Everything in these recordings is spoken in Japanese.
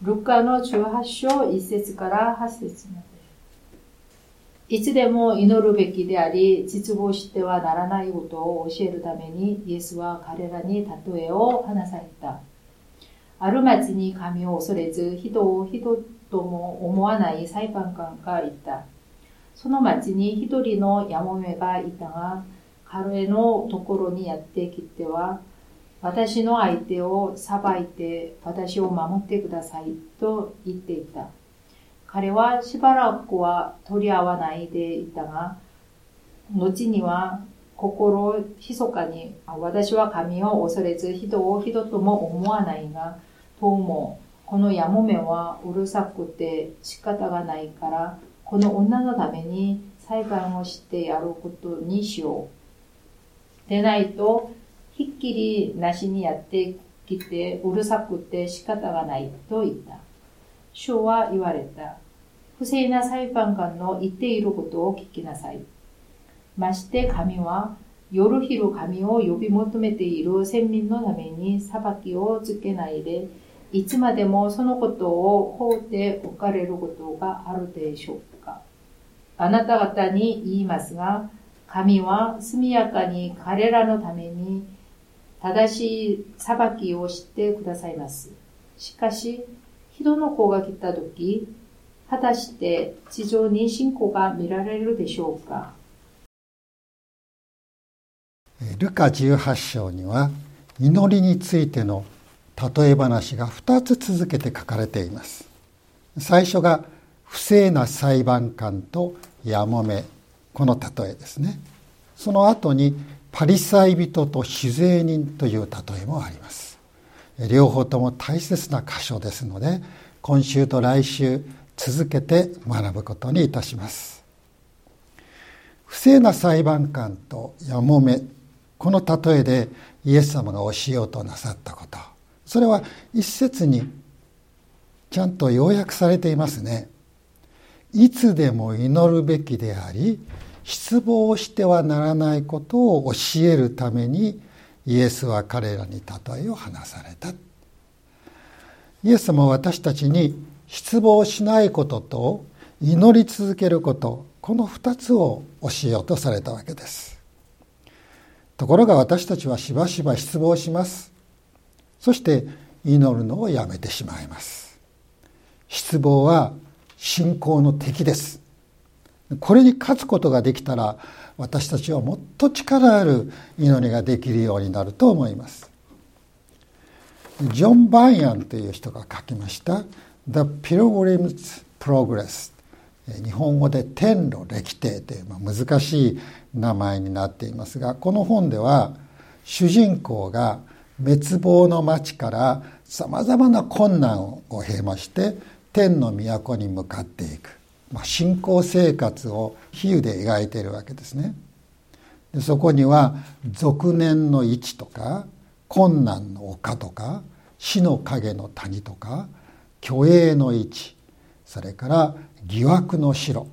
ルカの18章1節から8節まで。いつでも祈るべきであり、実望してはならないことを教えるために、イエスは彼らに例えを話された。ある町に神を恐れず、人を人とも思わない裁判官がいた。その町に一人のやもめがいたが、彼のところにやってきては、私の相手を裁いて私を守ってくださいと言っていた。彼はしばらくは取り合わないでいたが、後には心密かに、私は神を恐れず人を人とも思わないが、どうもこのやもめはうるさくて仕方がないから、この女のために裁判をしてやることにしよう。でないと、ひっきりなしにやってきてうるさくて仕方がないと言った。主は言われた。不正な裁判官の言っていることを聞きなさい。まして神は夜昼神を呼び求めている先民のために裁きをつけないで、いつまでもそのことを放っておかれることがあるでしょうか。あなた方に言いますが、神は速やかに彼らのために正しい裁きをしてくださいます。しかし、人の子が来たとき、果たして地上に信仰が見られるでしょうか？ルカ18章には祈りについての例え話が2つ続けて書かれています。最初が不正な裁判官とやもめ。この例えですね。その後にパリサイ人と酒税人という例えもあります。両方とも大切な箇所ですので今週と来週続けて学ぶことにいたします。不正な裁判官とやもめこの例えでイエス様が教えようとなさったこと。それは一節にちゃんと要約されていますね。いつでも祈るべきであり失望してはならないことを教えるためにイエスは彼らに例えを話された。イエス様は私たちに失望しないことと祈り続けることこの2つを教えようとされたわけです。ところが私たちはしばしば失望します。そして祈るのをやめてしまいます。失望は信仰の敵です。これに勝つことができたら私たちはもっと力ある祈りができるようになると思います。ジョン・バイアンという人が書きました「The Pilgrim's Progress」日本語で「天路歴帝」という難しい名前になっていますがこの本では主人公が滅亡の町からさまざまな困難を経まして天の都に向かっていく。まあ、信仰生活を比喩で描いているわけですね。でそこには俗年の位置とか困難の丘とか死の影の谷とか虚栄の位置それから疑惑の城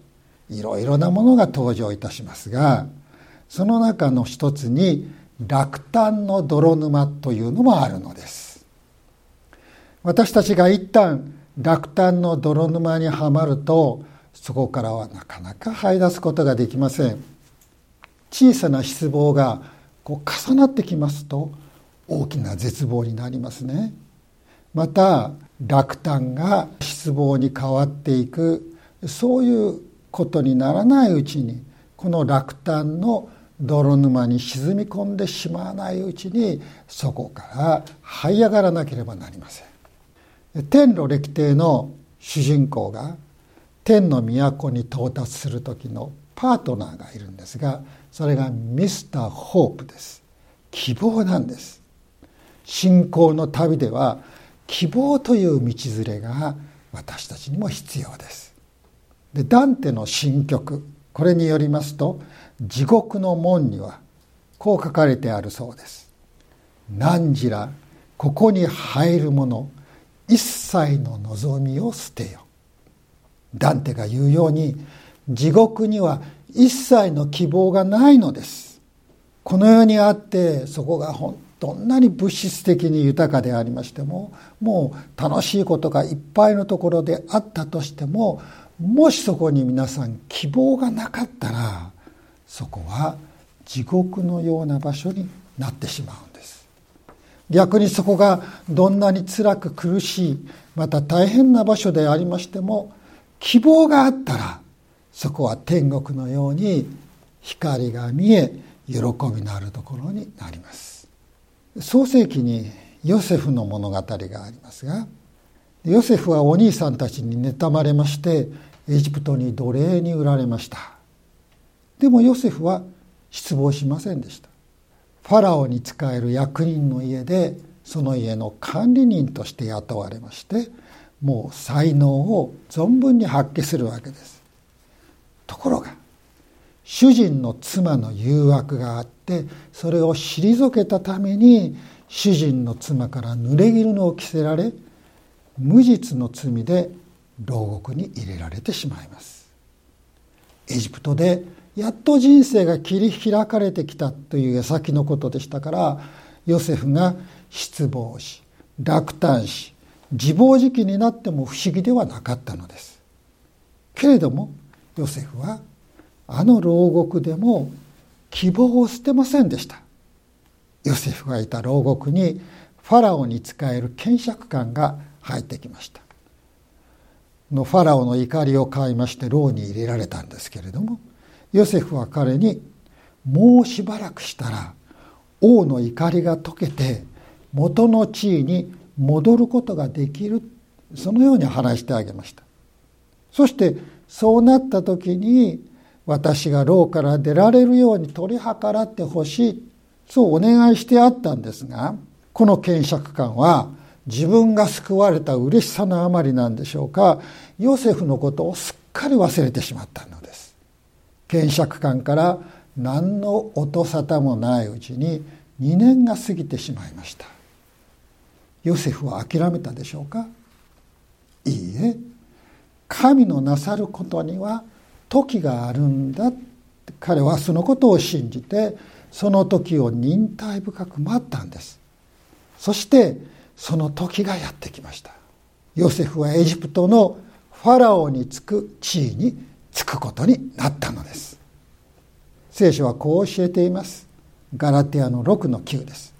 いろいろなものが登場いたしますがその中の一つに落胆の泥沼というのもあるのです私たちが一旦落胆の泥沼にはまるとそこからはなかなか這い出すことができません。小さな失望がこう重なってきますと大きな絶望になりますね。また落胆が失望に変わっていく。そういうことにならないうちにこの落胆の泥沼に沈み込んでしまわないうちにそこから這い上がらなければなりません。天路歴帝の主人公が天の都に到達する時のパートナーがいるんですがそれがミスター・ホープです。希望なんです。信仰の旅では希望という道連れが私たちにも必要です。でダンテの新曲これによりますと地獄の門にはこう書かれてあるそうです。何時らここに入る者一切の望みを捨てよダンテが言うように地獄には一切の希望がないのです。この世にあってそこが本当どんなに物質的に豊かでありましてももう楽しいことがいっぱいのところであったとしてももしそこに皆さん希望がなかったらそこは地獄のような場所になってしまうんです。逆にそこがどんなに辛く苦しいまた大変な場所でありましても希望があったらそこは天国のように光が見え喜びのあるところになります。創世記にヨセフの物語がありますがヨセフはお兄さんたちに妬まれましてエジプトに奴隷に売られました。でもヨセフは失望しませんでした。ファラオに仕える役人の家でその家の管理人として雇われましてもう才能を存分に発揮するわけです。ところが主人の妻の誘惑があってそれを退けたために主人の妻から濡れ衣を着せられ無実の罪で牢獄に入れられてしまいます。エジプトでやっと人生が切り開かれてきたという矢先のことでしたからヨセフが失望し落胆し自暴自棄になっても不思議ではなかったのです。けれどもヨセフはあの牢獄でも希望を捨てませんでした。ヨセフがいた牢獄にファラオに仕える検釈官が入ってきました。のファラオの怒りを買いまして牢に入れられたんですけれどもヨセフは彼にもうしばらくしたら王の怒りが解けて元の地位に戻ることができるそのように話してあげました。そしてそうなった時に私が牢から出られるように取り計らってほしいそうお願いしてあったんですがこの検釈官は自分が救われた嬉しさのあまりなんでしょうかヨセフのことをすっかり忘れてしまったのです。検釈官から何の音沙汰もないうちに2年が過ぎてしまいました。ヨセフは諦めたでしょうか？いいえ神のなさることには時があるんだ彼はそのことを信じてその時を忍耐深く待ったんです。そしてその時がやってきました。ヨセフはエジプトのファラオにつく地位につくことになったのです。聖書はこう教えています。ガラテアの6の9です。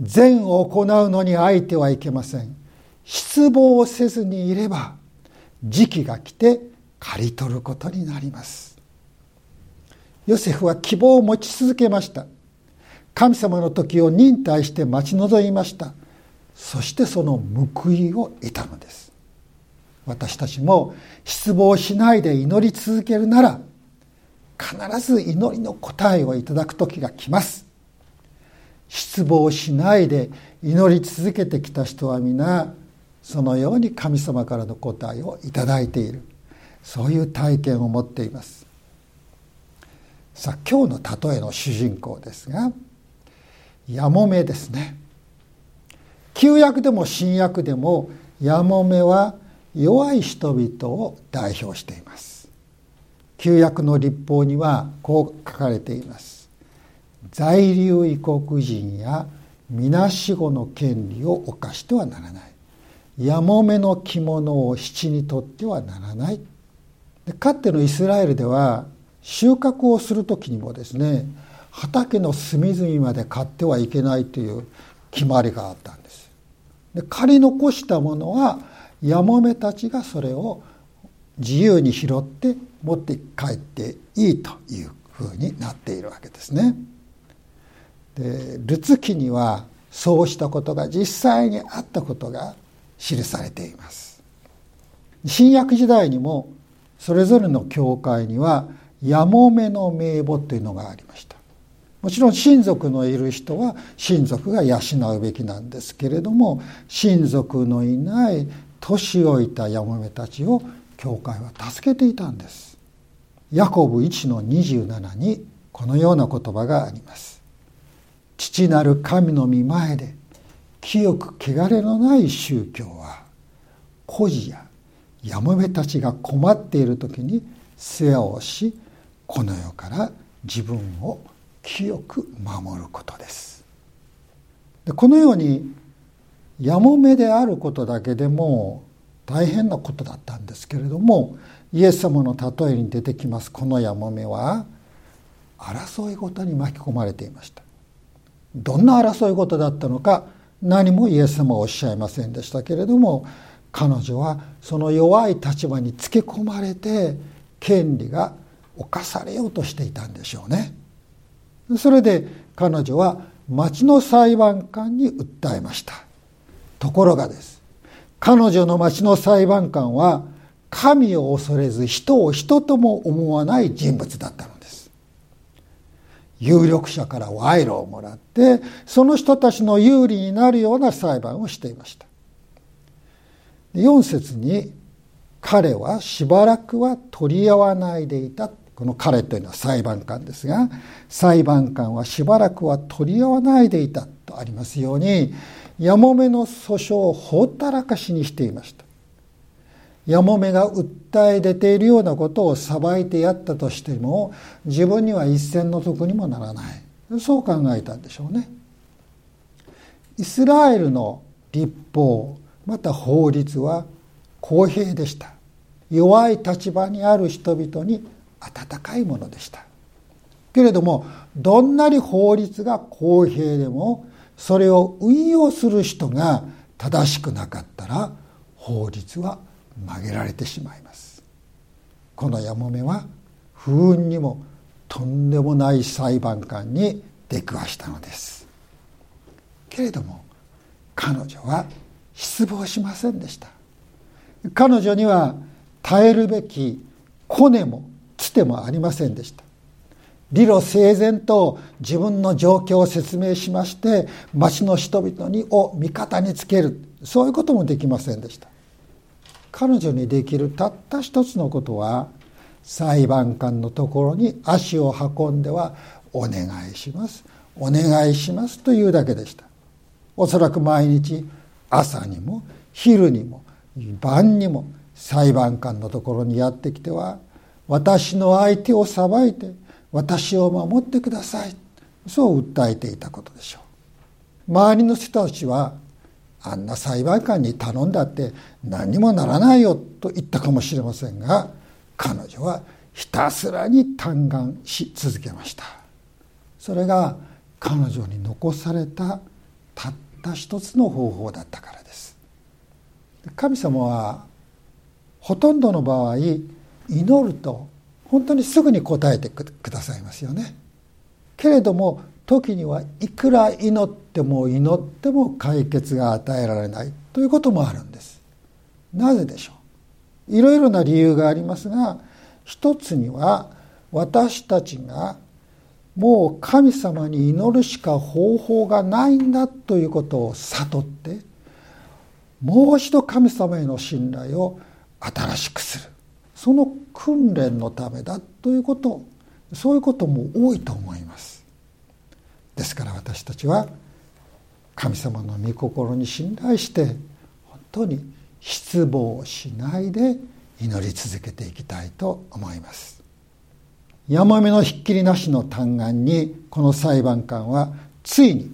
善を行うのに相手はいけません。失望せずにいれば時期が来て刈り取ることになります。ヨセフは希望を持ち続けました。神様の時を忍耐して待ち望みました。そしてその報いを得たのです。私たちも失望しないで祈り続けるなら必ず祈りの答えをいただく時が来ます。失望しないで祈り続けてきた人は皆そのように神様からの答えをいただいている。そういう体験を持っています。さあ今日の例えの主人公ですがやもめですね。旧約でも新約でもやもめは弱い人々を代表しています。旧約の立法にはこう書かれています。在留異国人やみなしごの権利を犯してはならない。やもめの着物を七にとってはならない。かつてのイスラエルでは収穫をする時にもですね畑の隅々まで買ってはいけないという決まりがあったんです。で借り残したものはやもめたちがそれを自由に拾って持って帰っていいというふうになっているわけですね。でルツ記にはそうしたことが実際にあったことが記されています。新約時代にもそれぞれの教会にはやもめの名簿というのがありました。もちろん親族のいる人は親族が養うべきなんですけれども親族のいない年老いたやもめたちを教会は助けていたんです。ヤコブ1の27にこのような言葉があります。父なる神の御前で清く汚れのない宗教は孤児ややもめたちが困っている時に世話をしこの世から自分を清く守ることです。でこのようにやもめであることだけでも大変なことだったんですけれどもイエス様の例えに出てきますこのやもめは。争いごとに巻き込まれていました。どんな争いごとだったのか何もイエス様はおっしゃいませんでしたけれども彼女はその弱い立場につけ込まれて権利が侵されようとしていたんでしょうね。それで彼女は町の裁判官に訴えました。ところがです彼女の町の裁判官は神を恐れず人を人とも思わない人物だったの。有力者から賄賂をもらってその人たちの有利になるような裁判をしていました。4節に彼はしばらくは取り合わないでいた。この彼というのは裁判官ですが裁判官はしばらくは取り合わないでいたとありますようにやもめの訴訟をほったらかしにしていました。やもめが訴え出ているようなことを裁いてやったとしても自分には一銭の得にもならない。そう考えたんでしょうね。イスラエルの立法また法律は公平でした。弱い立場にある人々に温かいものでした。けれどもどんなに法律が公平でもそれを運用する人が正しくなかったら法律は曲げられてしまいます。このやもめは不運にもとんでもない裁判官に出くわしたのです。けれども彼女は失望しませんでした。彼女には耐えるべきコネもつてもありませんでした。理路整然と自分の状況を説明しまして町の人々にを味方につけるそういうこともできませんでした。彼女にできるたった一つのことは裁判官のところに足を運んではお願いします。お願いしますというだけでした。おそらく毎日朝にも昼にも晩にも裁判官のところにやってきては私の相手を裁いて私を守ってくださいそう訴えていたことでしょう。周りの人たちはあんな裁判官に頼んだって何にもならないよと言ったかもしれませんが彼女はひたすらに嘆願し続けました。それが彼女に残されたたった一つの方法だったからです。神様はほとんどの場合祈ると本当にすぐに答えてくださいますよね。けれども時にはいくら祈っても祈っても解決が与えられないということもあるんです。なぜでしょう？いろいろな理由がありますが一つには私たちがもう神様に祈るしか方法がないんだということを悟ってもう一度神様への信頼を新しくする。その訓練のためだということそういうことも多いと思います。ですから私たちは神様の御心に信頼して本当に失望しないで祈り続けていきたいと思います。ヤマメのひっきりなしの嘆願にこの裁判官はついに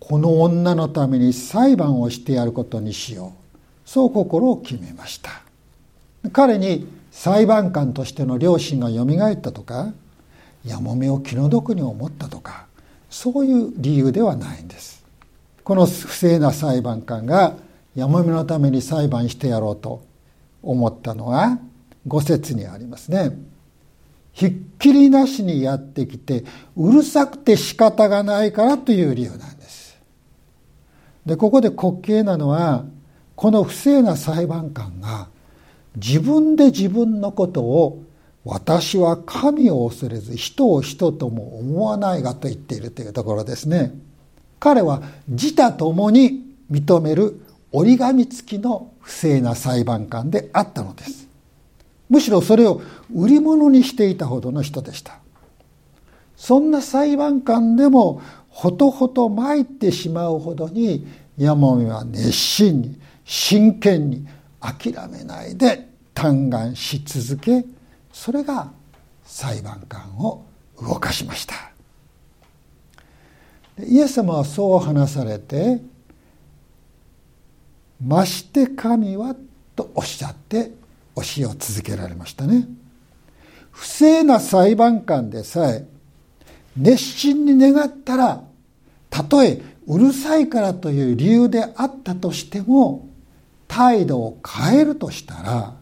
この女のために裁判をしてやることにしよう。そう心を決めました。彼に裁判官としての良心がよみがえったとかやもめを気の毒に思ったとかそういう理由ではないんです。この不正な裁判官がやもめのために裁判してやろうと思ったのは五節にありますね。ひっきりなしにやってきてうるさくて仕方がないからという理由なんです。でここで滑稽なのはこの不正な裁判官が自分で自分のことを私は神を恐れず人を人とも思わないがと言っているというところですね。彼は自他ともに認める折り紙付きの不正な裁判官であったのです。むしろそれを売り物にしていたほどの人でした。そんな裁判官でもほとほと参ってしまうほどに山見は熱心に真剣に諦めないで嘆願し続けそれが裁判官を動かしましたイエス様はそう話されて「まして神は」とおっしゃって教えを続けられましたね。不正な裁判官でさえ熱心に願ったらたとえうるさいからという理由であったとしても態度を変えるとしたら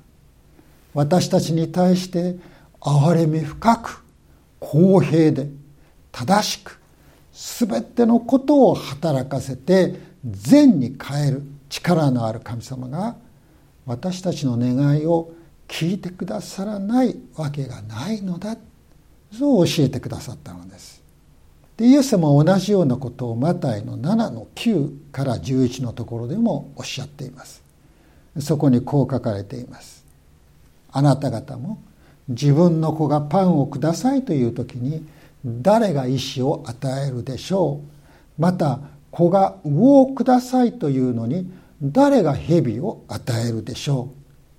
私たちに対して憐れみ深く公平で正しく全てのことを働かせて善に変える力のある神様が私たちの願いを聞いてくださらないわけがないのだそう教えてくださったのです。でイエス様は同じようなことをマタイの7の9から11のところでもおっしゃっています。そこにこう書かれています。あなた方も自分の子がパンをくださいという時に誰が石を与えるでしょう？また子が魚をくださいというのに誰が蛇を与えるでしょ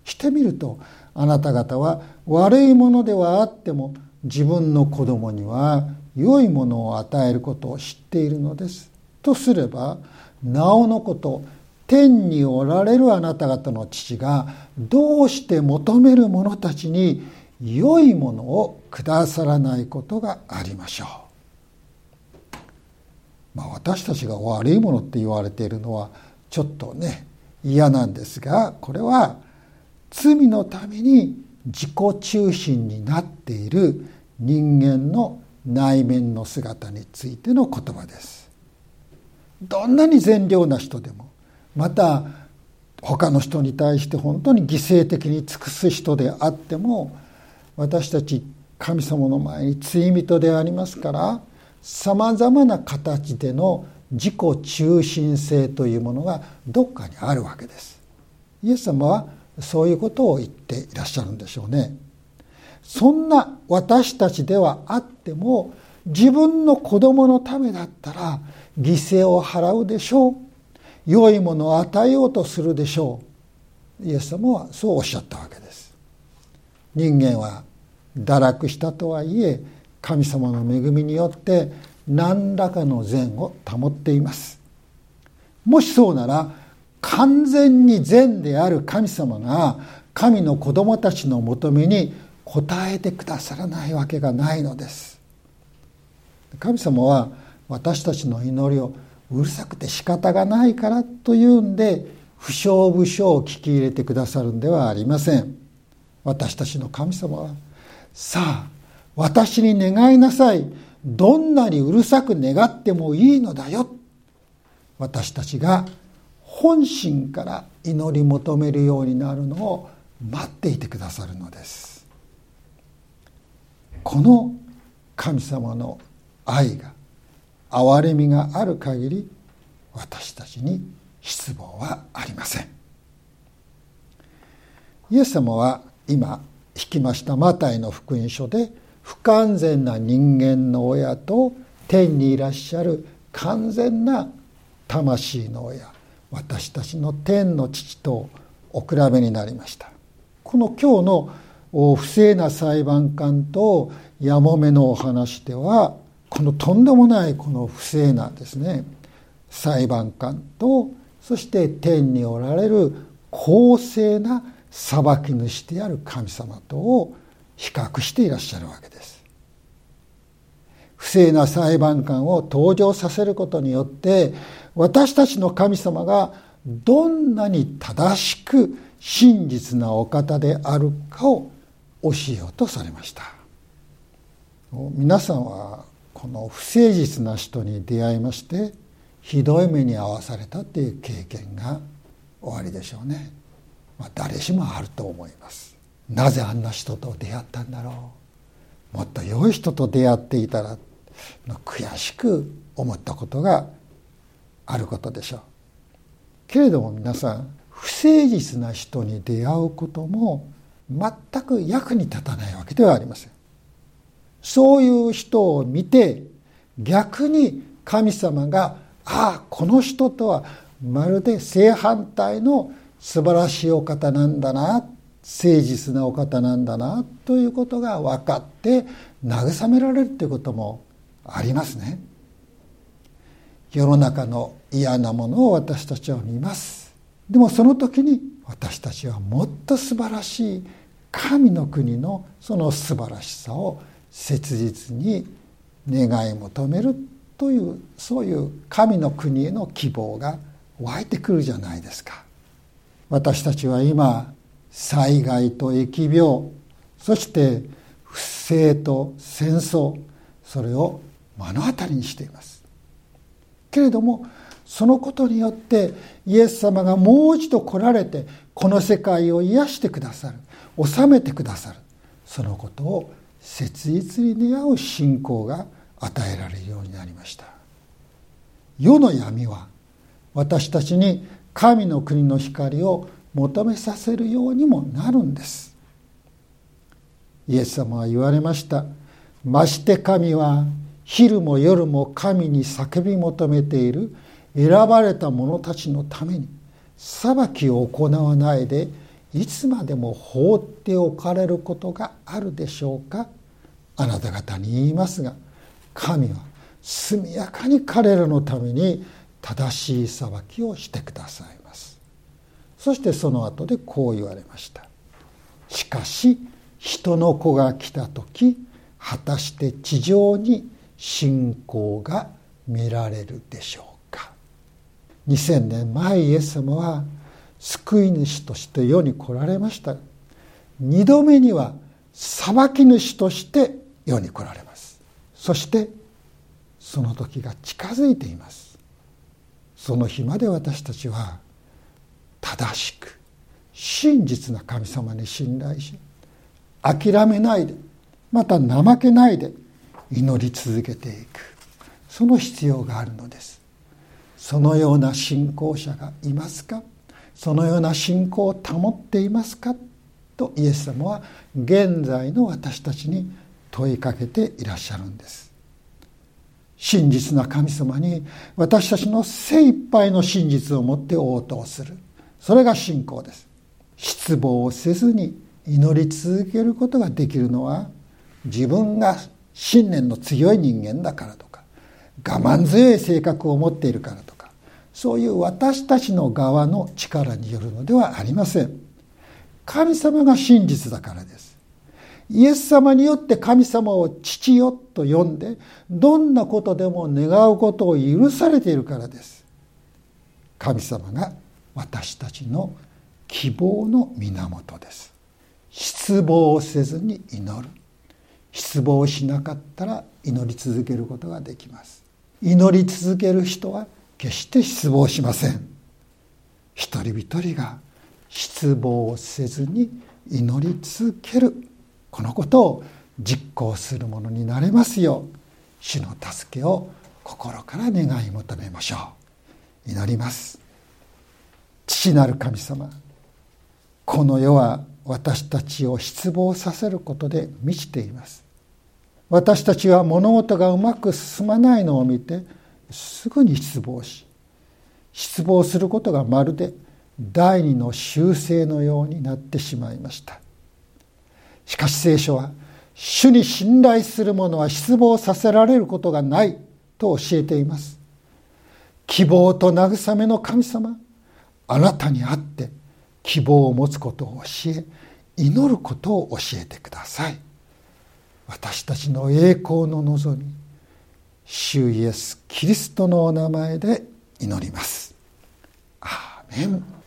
う？してみるとあなた方は悪いものではあっても自分の子供には良いものを与えることを知っているのです。とすればなおのこと天におられるあなた方の父がどうして求める者たちに良いものをくださらないことがありましょう。まあ、私たちが悪いものって言われているのはちょっとね嫌なんですがこれは罪のために自己中心になっている人間の内面の姿についての言葉です。どんなに善良な人でもまた他の人に対して本当に犠牲的に尽くす人であっても私たち神様の前に罪人でありますからさまざまな形での自己中心性というものがどっかにあるわけです。イエス様はそういうことを言っていらっしゃるんでしょうね。そんな私たちではあっても自分の子供のためだったら犠牲を払うでしょう。良いものを与えようとするでしょう。イエス様はそうおっしゃったわけです。人間は堕落したとはいえ神様の恵みによって何らかの善を保っています。もしそうなら完全に善である神様が神の子供たちの求めに応えてくださらないわけがないのです神様は私たちの祈りをうるさくて仕方がないからというんで不祥不祥を聞き入れてくださるんではありません。私たちの神様はさあ私に願いなさい。どんなにうるさく願ってもいいのだよ。私たちが本心から祈り求めるようになるのを待っていてくださるのです。この神様の愛が憐れみがある限り私たちに失望はありませんイエス様は今引きましたマタイの福音書で不完全な人間の親と天にいらっしゃる完全な魂の親私たちの天の父とお比べになりました。この今日の不正な裁判官とやもめのお話ではこのとんでもないこの不正なですね裁判官とそして天におられる公正な裁き主である神様とを比較していらっしゃるわけです。不正な裁判官を登場させることによって私たちの神様がどんなに正しく真実なお方であるかを教えようとされました皆さんはこの不誠実な人に出会いましてひどい目に遭わされたっていう経験がおありでしょうね、まあ、誰しもあると思います。なぜあんな人と出会ったんだろう。もっと良い人と出会っていたら悔しく思ったことがあることでしょう。けれども皆さん不誠実な人に出会うことも全く役に立たないわけではありません。そういう人を見て逆に神様がああこの人とはまるで正反対の素晴らしいお方なんだな誠実なお方なんだなということが分かって慰められるということもありますね。世の中の嫌なものを私たちは見ますでもその時に私たちはもっと素晴らしい神の国のその素晴らしさを切実に願い求めるというそういう神の国への希望が湧いてくるじゃないですか。私たちは今災害と疫病そして不正と戦争それを目の当たりにしています。けれどもそのことによってイエス様がもう一度来られてこの世界を癒してくださる治めてくださるそのことを切実に願う信仰が与えられるようになりました。世の闇は私たちに神の国の光を求めさせるようにもなるんです。イエス様は言われました。まして神は昼も夜も神に叫び求めている選ばれた者たちのために裁きを行わないでいつまでも放っておかれることがあるでしょうか？あなた方に言いますが神は速やかに彼らのために正しい裁きをしてくださいます。そしてその後でこう言われました。しかし人の子が来た時果たして地上に信仰が見られるでしょうか？2000年前イエス様は救い主として世に来られました。二度目には裁き主として世に来られます。そしてその時が近づいています。その日まで私たちは正しく真実な神様に信頼し諦めないでまた怠けないで祈り続けていく。その必要があるのです。そのような信仰者がいますか？そのような信仰を保っていますかとイエス様は現在の私たちに問いかけていらっしゃるんです。真実な神様に私たちの精一杯の真実をもって応答する。それが信仰です。失望をせずに祈り続けることができるのは自分が信念の強い人間だからとか我慢強い性格を持っているからとかそういう私たちの側の力によるのではありません。神様が真実だからです。イエス様によって神様を父よと呼んでどんなことでも願うことを許されているからです。神様が私たちの希望の源です。失望せずに祈る。失望しなかったら祈り続けることができます。祈り続ける人は決して失望しません。一人一人が失望せずに祈り続ける。このことを実行するものになれますよう主の助けを心から願い求めましょう。祈ります。父なる神様この世は私たちを失望させることで満ちています。私たちは物事がうまく進まないのを見てすぐに失望し失望することがまるで第二の修正のようになってしまいました。しかし聖書は主に信頼する者は失望させられることがないと教えています。希望と慰めの神様あなたにあって希望を持つことを教え祈ることを教えてください。私たちの栄光の望み主イエス・キリストのお名前で祈ります。アーメン